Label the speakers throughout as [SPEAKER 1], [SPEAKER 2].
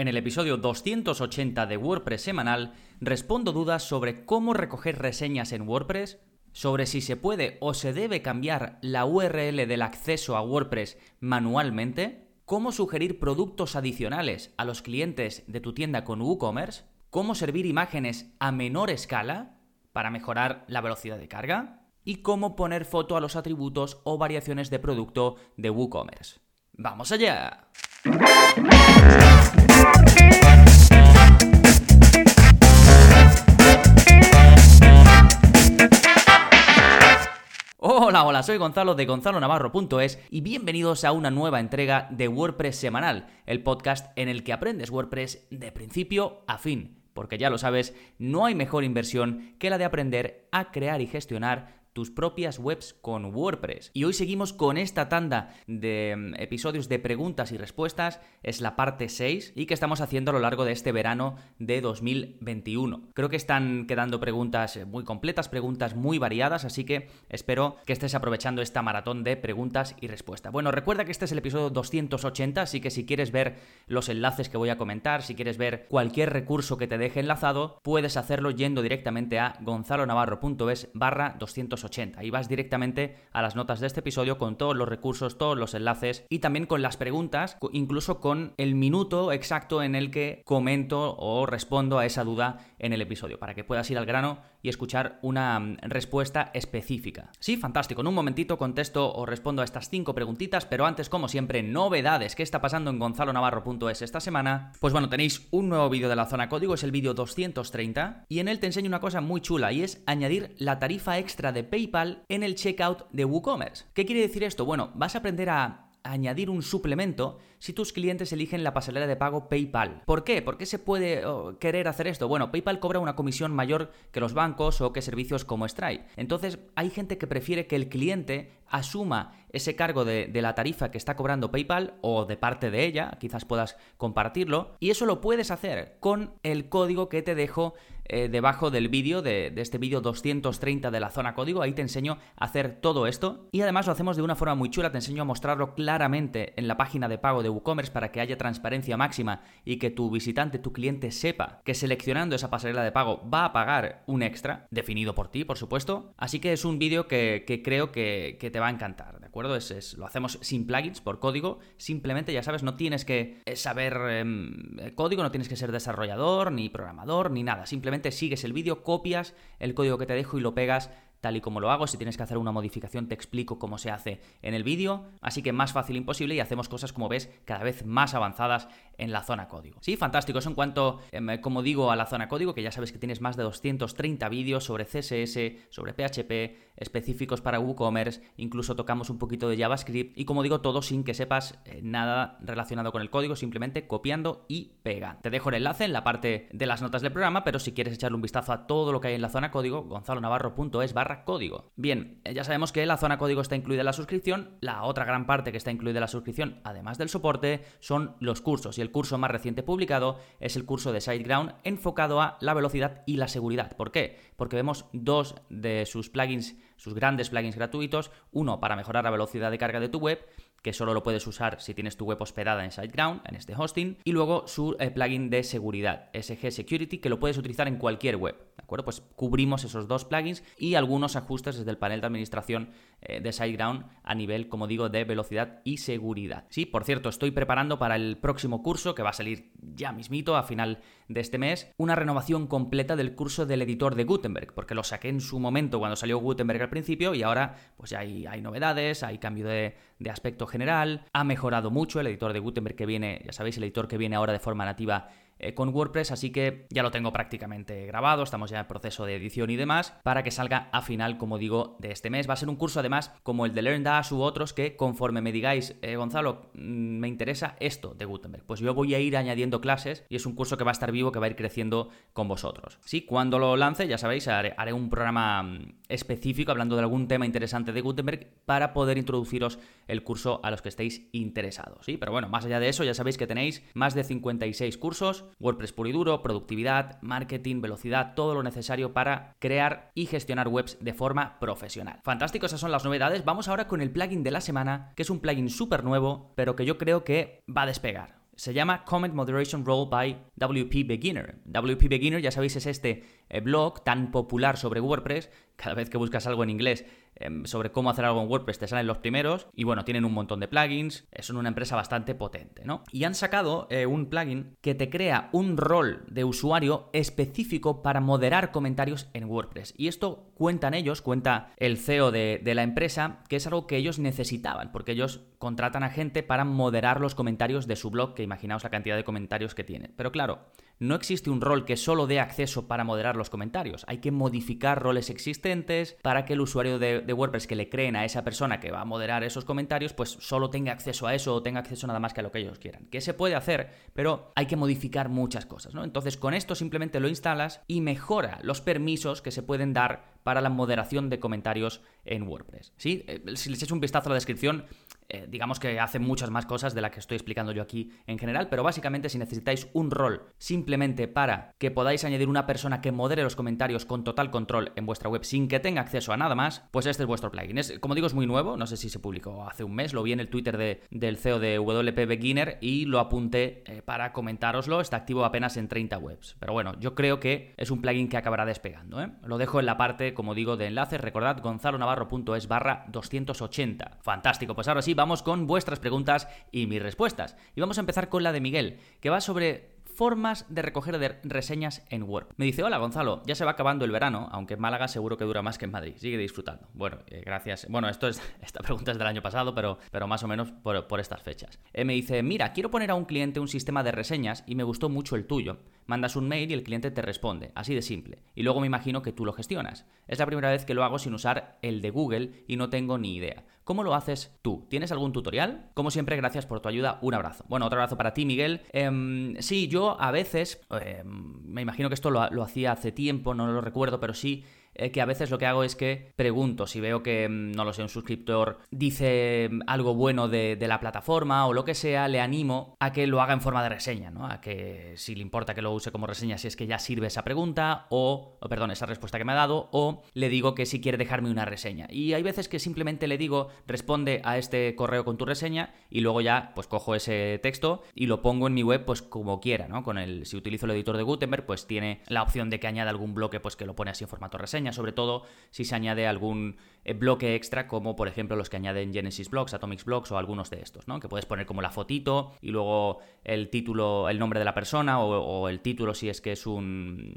[SPEAKER 1] En el episodio 280 de WordPress semanal respondo dudas sobre cómo recoger reseñas en WordPress, sobre si se puede o se debe cambiar la URL del acceso a WordPress manualmente, cómo sugerir productos adicionales a los clientes de tu tienda con WooCommerce, cómo servir imágenes a menor escala para mejorar la velocidad de carga y cómo poner foto a los atributos o variaciones de producto de WooCommerce. ¡Vamos allá! Hola, hola, soy Gonzalo de gonzalonavarro.es y bienvenidos a una nueva entrega de WordPress semanal, el podcast en el que aprendes WordPress de principio a fin. Porque ya lo sabes, no hay mejor inversión que la de aprender a crear y gestionar tus propias webs con WordPress. Y hoy seguimos con esta tanda de mm, episodios de preguntas y respuestas, es la parte 6 y que estamos haciendo a lo largo de este verano de 2021. Creo que están quedando preguntas muy completas, preguntas muy variadas, así que espero que estés aprovechando esta maratón de preguntas y respuestas. Bueno, recuerda que este es el episodio 280, así que si quieres ver los enlaces que voy a comentar, si quieres ver cualquier recurso que te deje enlazado, puedes hacerlo yendo directamente a gonzalonavarro.es barra 280. 80. Y vas directamente a las notas de este episodio con todos los recursos, todos los enlaces y también con las preguntas, incluso con el minuto exacto en el que comento o respondo a esa duda en el episodio, para que puedas ir al grano y escuchar una mm, respuesta específica. Sí, fantástico. En un momentito contesto o respondo a estas cinco preguntitas, pero antes, como siempre, novedades. ¿Qué está pasando en gonzalonavarro.es esta semana? Pues bueno, tenéis un nuevo vídeo de la zona código, es el vídeo 230, y en él te enseño una cosa muy chula, y es añadir la tarifa extra de PayPal en el checkout de WooCommerce. ¿Qué quiere decir esto? Bueno, vas a aprender a añadir un suplemento si tus clientes eligen la pasarela de pago PayPal. ¿Por qué? ¿Por qué se puede oh, querer hacer esto? Bueno, PayPal cobra una comisión mayor que los bancos o que servicios como Stripe. Entonces, hay gente que prefiere que el cliente asuma ese cargo de, de, la tarifa que está cobrando PayPal o de parte de ella, quizás puedas compartirlo, y eso lo puedes hacer con el código que te dejo eh, debajo del vídeo, de, este vídeo 230 de la zona código, ahí te enseño a hacer todo esto. Y además lo hacemos de una forma muy chula, te enseño a mostrarlo claramente en la página de pago de WooCommerce para que haya transparencia máxima y que tu visitante, tu cliente sepa que seleccionando esa pasarela de pago va a pagar un extra, definido por ti, por supuesto. Así que es un vídeo que, creo que, te va a encantar, ¿de acuerdo? Es, lo hacemos sin plugins, por código, simplemente ya sabes, no tienes que saber em, código, no tienes que ser desarrollador, ni programador, ni nada, simplemente sigues el vídeo, copias el código que te dejo y lo pegas tal y como lo hago. Si tienes que hacer una modificación, te explico cómo se hace en el vídeo. Así que más fácil imposible y hacemos cosas, como ves, cada vez más avanzadas en la zona código. Sí, fantástico. Eso en cuanto, em, como digo, a la zona código, que ya sabes que tienes más de 230 vídeos sobre CSS, sobre PHP, específicos para WooCommerce, incluso tocamos un poquito de JavaScript y como digo, todo sin que sepas eh, nada relacionado con el código, simplemente copiando y pegando. Te dejo el enlace en la parte de las notas del programa, pero si quieres echarle un vistazo a todo lo que hay en la zona código, gonzalonavarro.es barra código. Bien, eh, ya sabemos que la zona código está incluida en la suscripción. La otra gran parte que está incluida en la suscripción, además del soporte, son los cursos. Y el curso más reciente publicado es el curso de SiteGround enfocado a la velocidad y la seguridad. ¿Por qué? Porque vemos dos de sus plugins, sus grandes plugins gratuitos. Uno para mejorar la velocidad de carga de tu web que solo lo puedes usar si tienes tu web hospedada en SiteGround, en este hosting, y luego su eh, plugin de seguridad, SG Security, que lo puedes utilizar en cualquier web. ¿De acuerdo? Pues cubrimos esos dos plugins y algunos ajustes desde el panel de administración eh, de SiteGround a nivel, como digo, de velocidad y seguridad. Sí, por cierto, estoy preparando para el próximo curso que va a salir ya mismito a final de este mes, una renovación completa del curso del editor de Gutenberg, porque lo saqué en su momento cuando salió Gutenberg al principio y ahora pues ya hay, hay novedades, hay cambio de, de aspecto general, ha mejorado mucho el editor de Gutenberg que viene, ya sabéis, el editor que viene ahora de forma nativa eh, con WordPress, así que ya lo tengo prácticamente grabado, estamos ya en proceso de edición y demás, para que salga a final, como digo, de este mes. Va a ser un curso además como el de LearnDash u otros que conforme me digáis, eh, Gonzalo, mm, me interesa esto de Gutenberg, pues yo voy a ir añadiendo clases y es un curso que va a estar vivo, que va a ir creciendo con vosotros. Sí, cuando lo lance, ya sabéis, haré, haré un programa mm, específico hablando de algún tema interesante de Gutenberg para poder introduciros el curso a los que estéis interesados. ¿sí? Pero bueno, más allá de eso, ya sabéis que tenéis más de 56 cursos WordPress puro y duro, productividad, marketing, velocidad, todo lo necesario para crear y gestionar webs de forma profesional. Fantástico, esas son las novedades. Vamos ahora con el plugin de la semana, que es un plugin súper nuevo, pero que yo creo que va a despegar Se llama Comment Moderation Role by WP Beginner. WP Beginner, ya sabéis, es este eh, blog tan popular sobre WordPress. Cada vez que buscas algo en inglés Em, sobre cómo hacer algo en WordPress te salen los primeros y bueno, tienen un montón de plugins, son una empresa bastante potente, ¿no? Y han sacado eh, un plugin que te crea un rol de usuario específico para moderar comentarios en WordPress. Y esto cuentan ellos, cuenta el CEO de, de la empresa, que es algo que ellos necesitaban, porque ellos contratan a gente para moderar los comentarios de su blog, que imaginaos la cantidad de comentarios que tiene. Pero claro, no existe un rol que solo dé acceso para moderar los comentarios. Hay que modificar roles existentes para que el usuario de, WordPress que le creen a esa persona que va a moderar esos comentarios, pues solo tenga acceso a eso o tenga acceso nada más que a lo que ellos quieran. Que se puede hacer, pero hay que modificar muchas cosas, ¿no? Entonces, con esto simplemente lo instalas y mejora los permisos que se pueden dar para la moderación de comentarios en WordPress. Eh, si le echáis un vistazo a la descripción, eh, digamos que hace muchas más cosas de las que estoy explicando yo aquí en general, pero básicamente si necesitáis un rol simplemente para que podáis añadir una persona que modere los comentarios con total control en vuestra web sin que tenga acceso a nada más, pues este es vuestro plugin. Es, como digo, es muy nuevo, no sé si se publicó hace un mes, lo vi en el Twitter de, del CEO de WP Beginner y lo apunté eh, para comentároslo, está activo apenas en 30 webs. Pero bueno, yo creo que es un plugin que acabará despegando. ¿eh? Lo dejo en la parte, como digo, de enlaces, recordad gonzalonavarro.es barra 280. Fantástico, pues ahora sí, vamos con vuestras preguntas y mis respuestas. Y vamos a empezar con la de Miguel, que va sobre formas de recoger reseñas en Word. Me dice, hola Gonzalo, ya se va acabando el verano, aunque en Málaga seguro que dura más que en Madrid. Sigue disfrutando. Bueno, eh, gracias. Bueno, esto es, esta pregunta es del año pasado, pero, pero más o menos por, estas fechas. Eh, me dice, mira, quiero poner a un cliente un sistema de reseñas y me gustó mucho el tuyo. Mandas un mail y el cliente te responde, así de simple. Y luego me imagino que tú lo gestionas. Es la primera vez que lo hago sin usar el de Google y no tengo ni idea. ¿Cómo lo haces tú? ¿Tienes algún tutorial? Como siempre, gracias por tu ayuda. Un abrazo. Bueno, otro abrazo para ti, Miguel. Em, sí, yo a veces, em, me imagino que esto lo, lo hacía hace tiempo, no lo recuerdo, pero sí eh, que a veces lo que hago es que pregunto si veo que, mm, no lo sé, un suscriptor dice mm, algo bueno de, la plataforma o lo que sea, le animo a que lo haga en forma de reseña, ¿no? A que si le importa que lo use como reseña, si es que ya sirve esa pregunta o, perdón, esa respuesta que me ha dado, o le digo que si quiere dejarme una reseña. Y hay veces que simplemente le digo, responde a este correo con tu reseña y luego ya, pues cojo ese texto y lo pongo en mi web, pues como quiera, ¿no? Con el, si utilizo el editor de Gutenberg, pues tiene la opción de que añada algún bloque, pues que lo pone así en formato reseña sobre todo si se añade algún eh, bloque extra, como por ejemplo los que añaden Genesis Blocks, Atomics Blocks o algunos de estos, ¿no? Que puedes poner como la fotito y luego el título, el nombre de la persona o, el título si es que es un,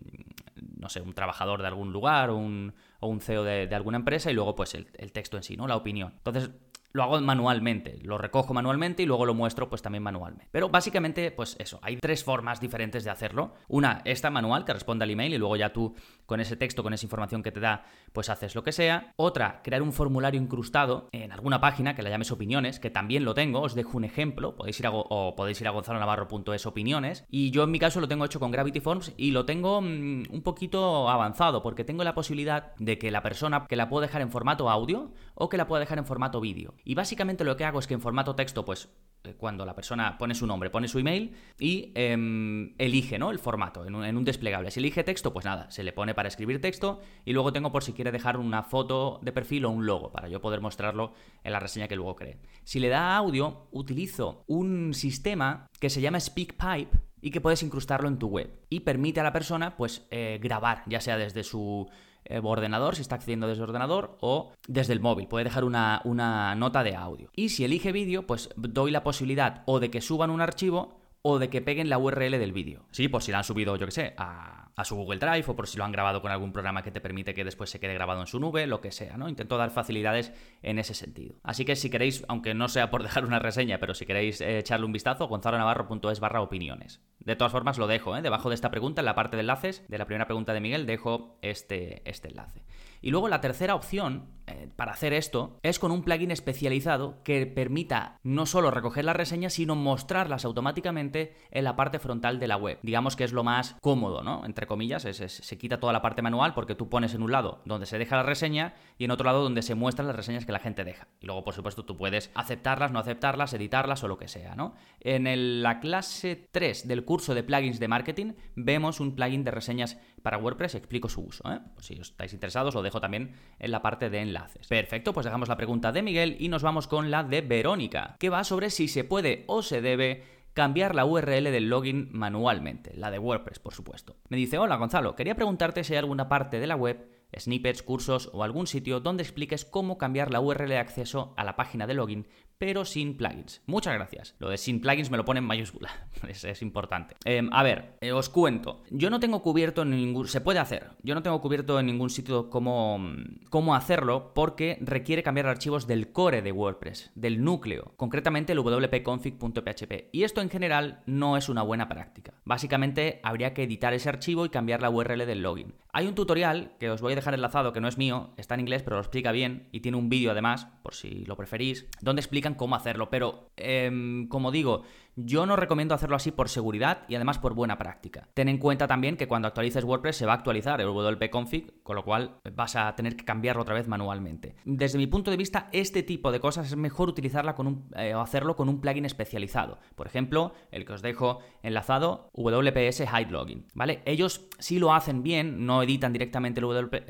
[SPEAKER 1] no sé, un trabajador de algún lugar o un, CEO de, alguna empresa y luego pues el, el texto en sí, ¿no? La opinión. Entonces, lo hago manualmente, lo recojo manualmente y luego lo muestro pues también manualmente. Pero básicamente pues eso, hay tres formas diferentes de hacerlo. Una, esta manual que responde al email y luego ya tú con ese texto, con esa información que te da, pues haces lo que sea. Otra, crear un formulario incrustado en alguna página que la llames opiniones, que también lo tengo, os dejo un ejemplo, podéis ir a, o podéis ir a gonzalonavarro.es opiniones y yo en mi caso lo tengo hecho con Gravity Forms y lo tengo mm, un poquito avanzado porque tengo la posibilidad de que la persona que la puedo dejar en formato audio o que la pueda dejar en formato vídeo. Y básicamente lo que hago es que en formato texto, pues eh, cuando la persona pone su nombre, pone su email y em, elige ¿no? el formato en un, desplegable. Si elige texto, pues nada, se le pone para escribir texto y luego tengo por si quiere dejar una foto de perfil o un logo para yo poder mostrarlo en la reseña que luego cree. Si le da audio, utilizo un sistema que se llama SpeakPipe y que puedes incrustarlo en tu web y permite a la persona pues eh, grabar, ya sea desde su eh, ordenador, si está accediendo desde ordenador, o desde el móvil. Puede dejar una, una nota de audio. Y si elige vídeo, pues doy la posibilidad o de que suban un archivo o de que peguen la URL del vídeo. Sí, por si la han subido, yo que sé, a, a, su Google Drive o por si lo han grabado con algún programa que te permite que después se quede grabado en su nube, lo que sea, ¿no? Intento dar facilidades en ese sentido. Así que si queréis, aunque no sea por dejar una reseña, pero si queréis eh, echarle un vistazo, gonzalonavarro.es barra opiniones. De todas formas, lo dejo, ¿eh? Debajo de esta pregunta, en la parte de enlaces, de la primera pregunta de Miguel, dejo este, este enlace. Y luego la tercera opción eh, para hacer esto es con un plugin especializado que permita no solo recoger las reseñas, sino mostrarlas automáticamente en la parte frontal de la web. Digamos que es lo más cómodo, ¿no? Entre comillas, se quita toda la parte manual porque tú pones en un lado donde se deja la reseña y en otro lado donde se muestran las reseñas que la gente deja. Y luego, por supuesto, tú puedes aceptarlas, no aceptarlas, editarlas o lo que sea, ¿no? En la clase 3 del curso de plugins de marketing vemos un plugin de reseñas para WordPress, explico su uso. ¿eh? si estáis interesados, lo también en la parte de enlaces. Perfecto, pues dejamos la pregunta de Miguel y nos vamos con la de Verónica, que va sobre si se puede o se debe cambiar la URL del login manualmente, la de WordPress, por supuesto. Me dice, hola Gonzalo, quería preguntarte si hay alguna parte de la web snippets, cursos o algún sitio donde expliques cómo cambiar la URL de acceso a la página de login pero sin plugins. Muchas gracias. Lo de sin plugins me lo pone en mayúscula. es, importante. Em, a ver, eh, os cuento. Yo no tengo cubierto en ningún... Se puede hacer. Yo no tengo cubierto en ningún sitio cómo, cómo hacerlo porque requiere cambiar archivos del core de WordPress, del núcleo, concretamente el wp-config.php. Y esto en general no es una buena práctica. Básicamente habría que editar ese archivo y cambiar la URL del login. Hay un tutorial que os voy a dejar enlazado que no es mío, está en inglés pero lo explica bien y tiene un vídeo además, por si lo preferís, donde explican cómo hacerlo, pero em, como digo, yo no recomiendo hacerlo así por seguridad y además por buena práctica. Ten en cuenta también que cuando actualices WordPress se va a actualizar el WP config, con lo cual vas a tener que cambiarlo otra vez manualmente. Desde mi punto de vista, este tipo de cosas es mejor utilizarla con un, eh, o hacerlo con un plugin especializado. Por ejemplo, el que os dejo enlazado, WPS Hide Login, ¿vale? Ellos sí lo hacen bien, no editan directamente el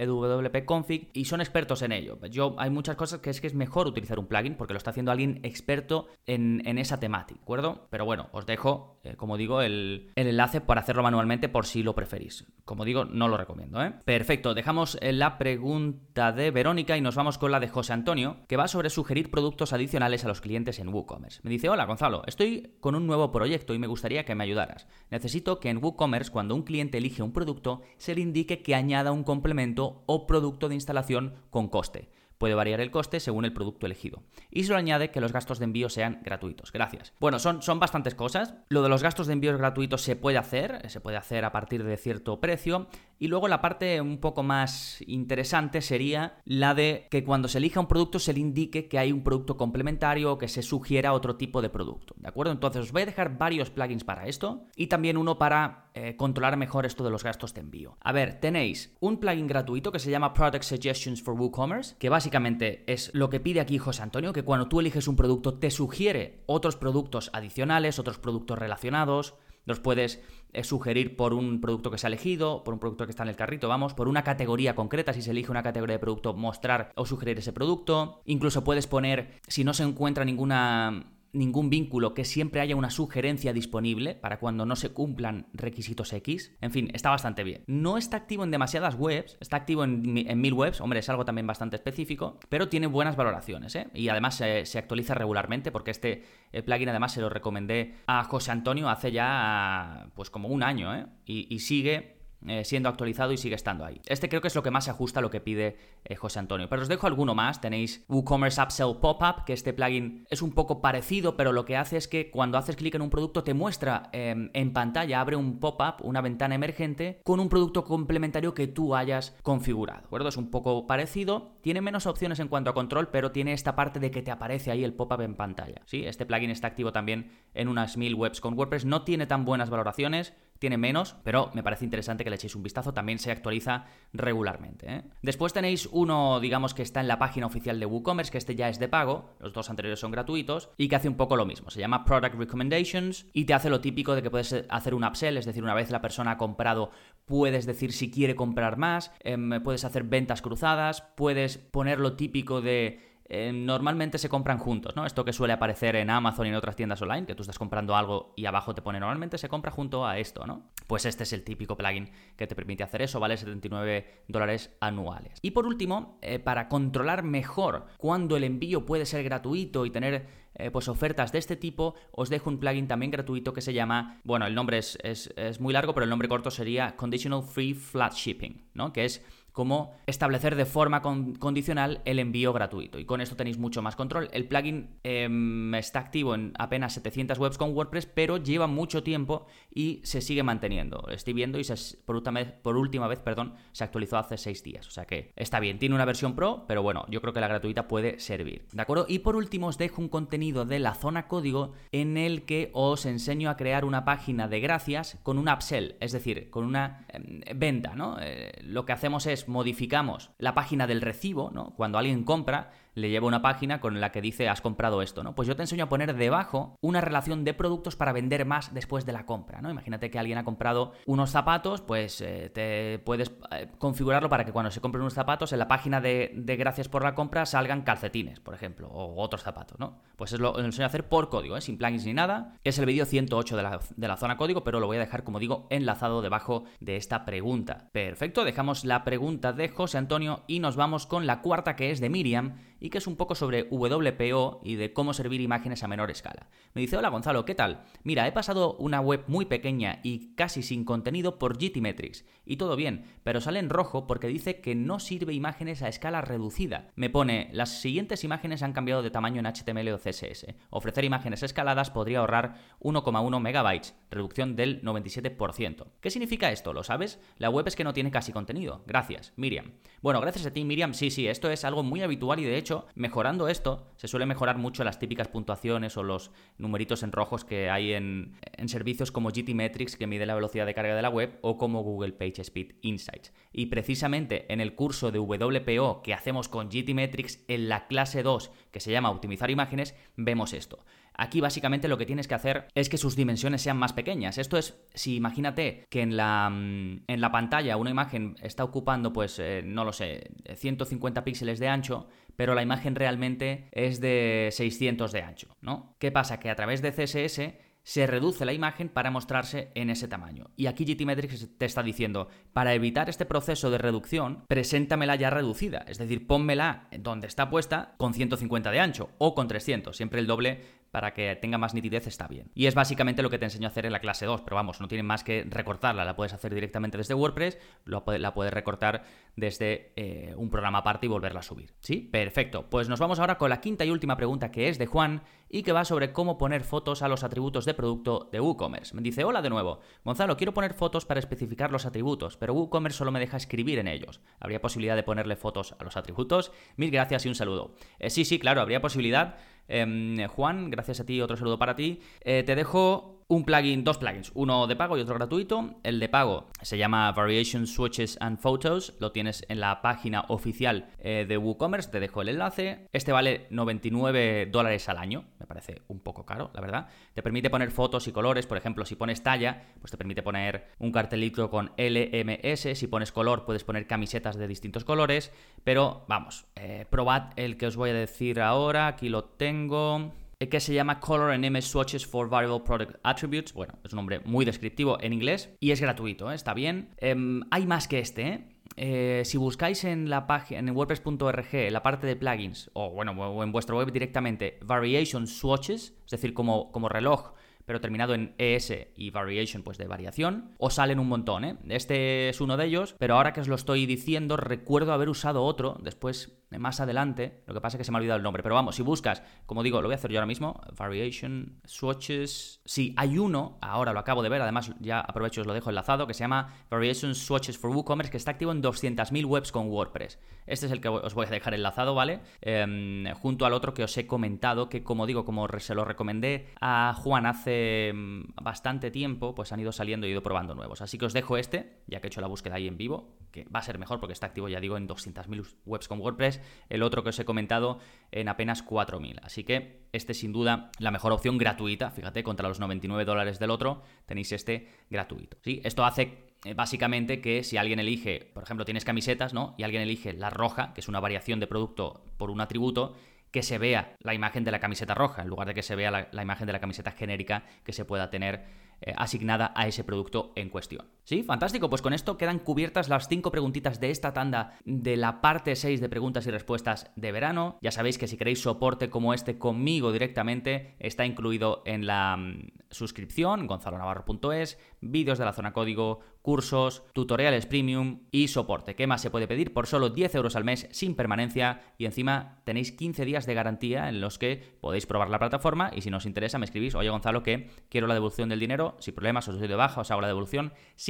[SPEAKER 1] WP, config y son expertos en ello. Yo hay muchas cosas que es que es mejor utilizar un plugin porque lo está haciendo alguien experto en, en esa temática, ¿de acuerdo? Pero bueno, os dejo, eh, como digo, el, enlace para hacerlo manualmente por si lo preferís. Como digo, no lo recomiendo, ¿eh? Perfecto, dejamos eh, la pregunta de Verónica y nos vamos con la de José Antonio, que va sobre sugerir productos adicionales a los clientes en WooCommerce. Me dice, hola Gonzalo, estoy con un nuevo proyecto y me gustaría que me ayudaras. Necesito que en WooCommerce, cuando un cliente elige un producto, se le indique que añada un complemento o producto de instalación con coste. Puede variar el coste según el producto elegido. Y se lo añade que los gastos de envío sean gratuitos. Gracias. Bueno, son, son bastantes cosas. Lo de los gastos de envíos gratuitos se puede hacer, se puede hacer a partir de cierto precio. Y luego la parte un poco más interesante sería la de que cuando se elija un producto se le indique que hay un producto complementario o que se sugiera otro tipo de producto. ¿De acuerdo? Entonces os voy a dejar varios plugins para esto y también uno para eh, controlar mejor esto de los gastos de envío. A ver, tenéis un plugin gratuito que se llama Product Suggestions for WooCommerce, que básicamente básicamente es lo que pide aquí José Antonio, que cuando tú eliges un producto te sugiere otros productos adicionales, otros productos relacionados, los puedes eh, sugerir por un producto que se ha elegido, por un producto que está en el carrito, vamos, por una categoría concreta, si se elige una categoría de producto, mostrar o sugerir ese producto. Incluso puedes poner, si no se encuentra ninguna ningún vínculo, que siempre haya una sugerencia disponible para cuando no se cumplan requisitos X. En fin, está bastante bien. No está activo en demasiadas webs, está activo en, mil webs, hombre, es algo también bastante específico, pero tiene buenas valoraciones, ¿eh? Y además se, actualiza regularmente porque este plugin además se lo recomendé a José Antonio hace ya pues como un año, ¿eh? y sigue eh, siendo actualizado y sigue estando ahí. Este creo que es lo que más se ajusta a lo que pide eh, José Antonio. Pero os dejo alguno más. Tenéis WooCommerce Upsell Pop-Up, que este plugin es un poco parecido, pero lo que hace es que cuando haces clic en un producto te muestra em, en pantalla, abre un pop-up, una ventana emergente, con un producto complementario que tú hayas configurado. ¿De acuerdo? Es un poco parecido. Tiene menos opciones en cuanto a control, pero tiene esta parte de que te aparece ahí el pop-up en pantalla. ¿sí? Este plugin está activo también en unas mil webs con WordPress. No tiene tan buenas valoraciones tiene menos, pero me parece interesante que le echéis un vistazo, también se actualiza regularmente. ¿eh? Después tenéis uno, digamos, que está en la página oficial de WooCommerce, que este ya es de pago, los dos anteriores son gratuitos, y que hace un poco lo mismo, se llama Product Recommendations y te hace lo típico de que puedes hacer un upsell, es decir, una vez la persona ha comprado, puedes decir si quiere comprar más, em, puedes hacer ventas cruzadas, puedes poner lo típico de eh, normalmente se compran juntos, ¿no? Esto que suele aparecer en Amazon y en otras tiendas online, que tú estás comprando algo y abajo te pone normalmente se compra junto a esto, ¿no? Pues este es el típico plugin que te permite hacer eso, vale 79 dólares anuales. Y por último, eh, para controlar mejor cuándo el envío puede ser gratuito y tener eh, pues ofertas de este tipo, os dejo un plugin también gratuito que se llama, bueno, el nombre es, es muy largo, pero el nombre corto sería Conditional Free Flat Shipping, ¿no? Que es como establecer de forma condicional el envío gratuito. Y con esto tenéis mucho más control. El plugin em, está activo en apenas 700 webs con WordPress, pero lleva mucho tiempo y se sigue manteniendo. Estoy viendo y por, última vez, perdón, se actualizó hace 6 días. O sea que está bien. Tiene una versión pro, pero bueno, yo creo que la gratuita puede servir. ¿De acuerdo? Y por último os dejo un contenido de la zona código en el que os enseño a crear una página de gracias con un upsell, es decir, con una em, venta, ¿no? Eh, lo que hacemos es modificamos la página del recibo, ¿no? Cuando alguien compra, le lleva una página con la que dice has comprado esto, ¿no? Pues yo te enseño a poner debajo una relación de productos para vender más después de la compra, ¿no? Imagínate que alguien ha comprado unos zapatos, pues eh, te puedes eh, configurarlo para que cuando se compren unos zapatos en la página de, gracias por la compra salgan calcetines, por ejemplo, o otros zapatos, ¿no? Pues es lo, lo enseño a hacer por código, ¿eh? sin plugins ni nada. Es el vídeo 108 de la, de la zona código, pero lo voy a dejar, como digo, enlazado debajo de esta pregunta. Perfecto, dejamos la pregunta de José Antonio y nos vamos con la cuarta que es de Miriam y que es un poco sobre WPO y de cómo servir imágenes a menor escala. Me dice, hola Gonzalo, ¿qué tal? Mira, he pasado una web muy pequeña y casi sin contenido por GTmetrix y todo bien, pero sale en rojo porque dice que no sirve imágenes a escala reducida. Me pone, las siguientes imágenes han cambiado de tamaño en HTML o CSS. Ofrecer imágenes escaladas podría ahorrar 1,1 megabytes, reducción del 97%. ¿Qué significa esto? ¿Lo sabes? La web es que no tiene casi contenido. Gracias, Miriam. Bueno, gracias a ti, Miriam. Sí, sí, esto es algo muy habitual y de hecho mejorando esto, se suele mejorar mucho las típicas puntuaciones o los numeritos en rojos que hay en, servicios como GTmetrix, que mide la velocidad de carga de la web, o como Google PageSpeed Insights. Y precisamente en el curso de WPO que hacemos con GTmetrix en la clase 2, que se llama Optimizar Imágenes, vemos esto. Aquí básicamente lo que tienes que hacer es que sus dimensiones sean más pequeñas. Esto es, si imagínate que en la, mm, en la pantalla una imagen está ocupando, pues, eh, no lo sé, 150 píxeles de ancho, pero la imagen realmente es de 600 de ancho, ¿no? ¿Qué pasa? Que a través de CSS se reduce la imagen para mostrarse en ese tamaño. Y aquí GTmetrix te está diciendo, para evitar este proceso de reducción, preséntamela ya reducida, es decir, pónmela donde está puesta con 150 de ancho o con 300, siempre el doble para que tenga más nitidez está bien. Y es básicamente lo que te enseño a hacer en la clase 2, pero vamos, no tiene más que recortarla, la puedes hacer directamente desde WordPress, la puedes recortar desde eh, un programa aparte y volverla a subir. ¿Sí? Perfecto. Pues nos vamos ahora con la quinta y última pregunta que es de Juan y que va sobre cómo poner fotos a los atributos de producto de WooCommerce. Me dice, hola de nuevo, Gonzalo, quiero poner fotos para especificar los atributos, pero WooCommerce solo me deja escribir en ellos. ¿Habría posibilidad de ponerle fotos a los atributos? Mil gracias y un saludo. Eh, sí, sí, claro, habría posibilidad. Em, Juan, gracias a ti, otro saludo para ti. Eh, te dejo un plugin, dos plugins, uno de pago y otro gratuito. El de pago se llama Variation Switches and Photos, lo tienes en la página oficial eh, de WooCommerce, te dejo el enlace. Este vale 99 dólares al año, me parece un poco caro, la verdad. Te permite poner fotos y colores, por ejemplo, si pones talla, pues te permite poner un cartelito con LMS, si pones color puedes poner camisetas de distintos colores, pero vamos, eh, probad el que os voy a decir ahora, aquí lo tengo que se llama Color and Image Swatches for Variable Product Attributes. Bueno, es un nombre muy descriptivo en inglés y es gratuito, ¿eh? está bien. Em, hay más que este, ¿eh? ¿eh? si buscáis en la página en wordpress.org, la parte de plugins, o bueno, o en vuestra web directamente, Variation Swatches, es decir, como, como reloj pero terminado en ES y variation, pues de variación, os salen un montón, ¿eh? Este es uno de ellos, pero ahora que os lo estoy diciendo, recuerdo haber usado otro, después, más adelante, lo que pasa es que se me ha olvidado el nombre, pero vamos, si buscas, como digo, lo voy a hacer yo ahora mismo, variation, swatches, sí, hay uno, ahora lo acabo de ver, además ya aprovecho os lo dejo enlazado, que se llama Variation Swatches for WooCommerce, que está activo en 200.000 webs con WordPress. Este es el que os voy a dejar enlazado, ¿vale? Em, junto al otro que os he comentado, que como digo, como se lo recomendé a Juan hace Mm, bastante tiempo, pues han ido saliendo y ido probando nuevos. Así que os dejo este, ya que he hecho la búsqueda ahí en vivo, que va a ser mejor porque está activo, ya digo, en 200.000 webs con WordPress. El otro que os he comentado en apenas 4.000. Así que este sin duda la mejor opción gratuita. Fíjate, contra los 99 dólares del otro, tenéis este gratuito. ¿sí? Esto hace eh, básicamente que si alguien elige, por ejemplo, tienes camisetas, ¿no? Y alguien elige la roja, que es una variación de producto por un atributo, que se vea la imagen de la camiseta roja, en lugar de que se vea la, imagen de la camiseta genérica que se pueda tener eh, asignada a ese producto en cuestión. ¿Sí? Fantástico, pues con esto quedan cubiertas las cinco preguntitas de esta tanda de la parte 6 de preguntas y respuestas de verano. Ya sabéis que si queréis soporte como este conmigo directamente, está incluido en la mm, suscripción, gonzalonavarro.es, vídeos de la zona código, cursos, tutoriales premium y soporte. ¿Qué más se puede pedir? Por solo 10 euros al mes sin permanencia y encima tenéis 15 días de garantía en los que podéis probar la plataforma y si nos interesa me escribís, oye Gonzalo que quiero la devolución del dinero, sin problemas os doy de baja, os hago la devolución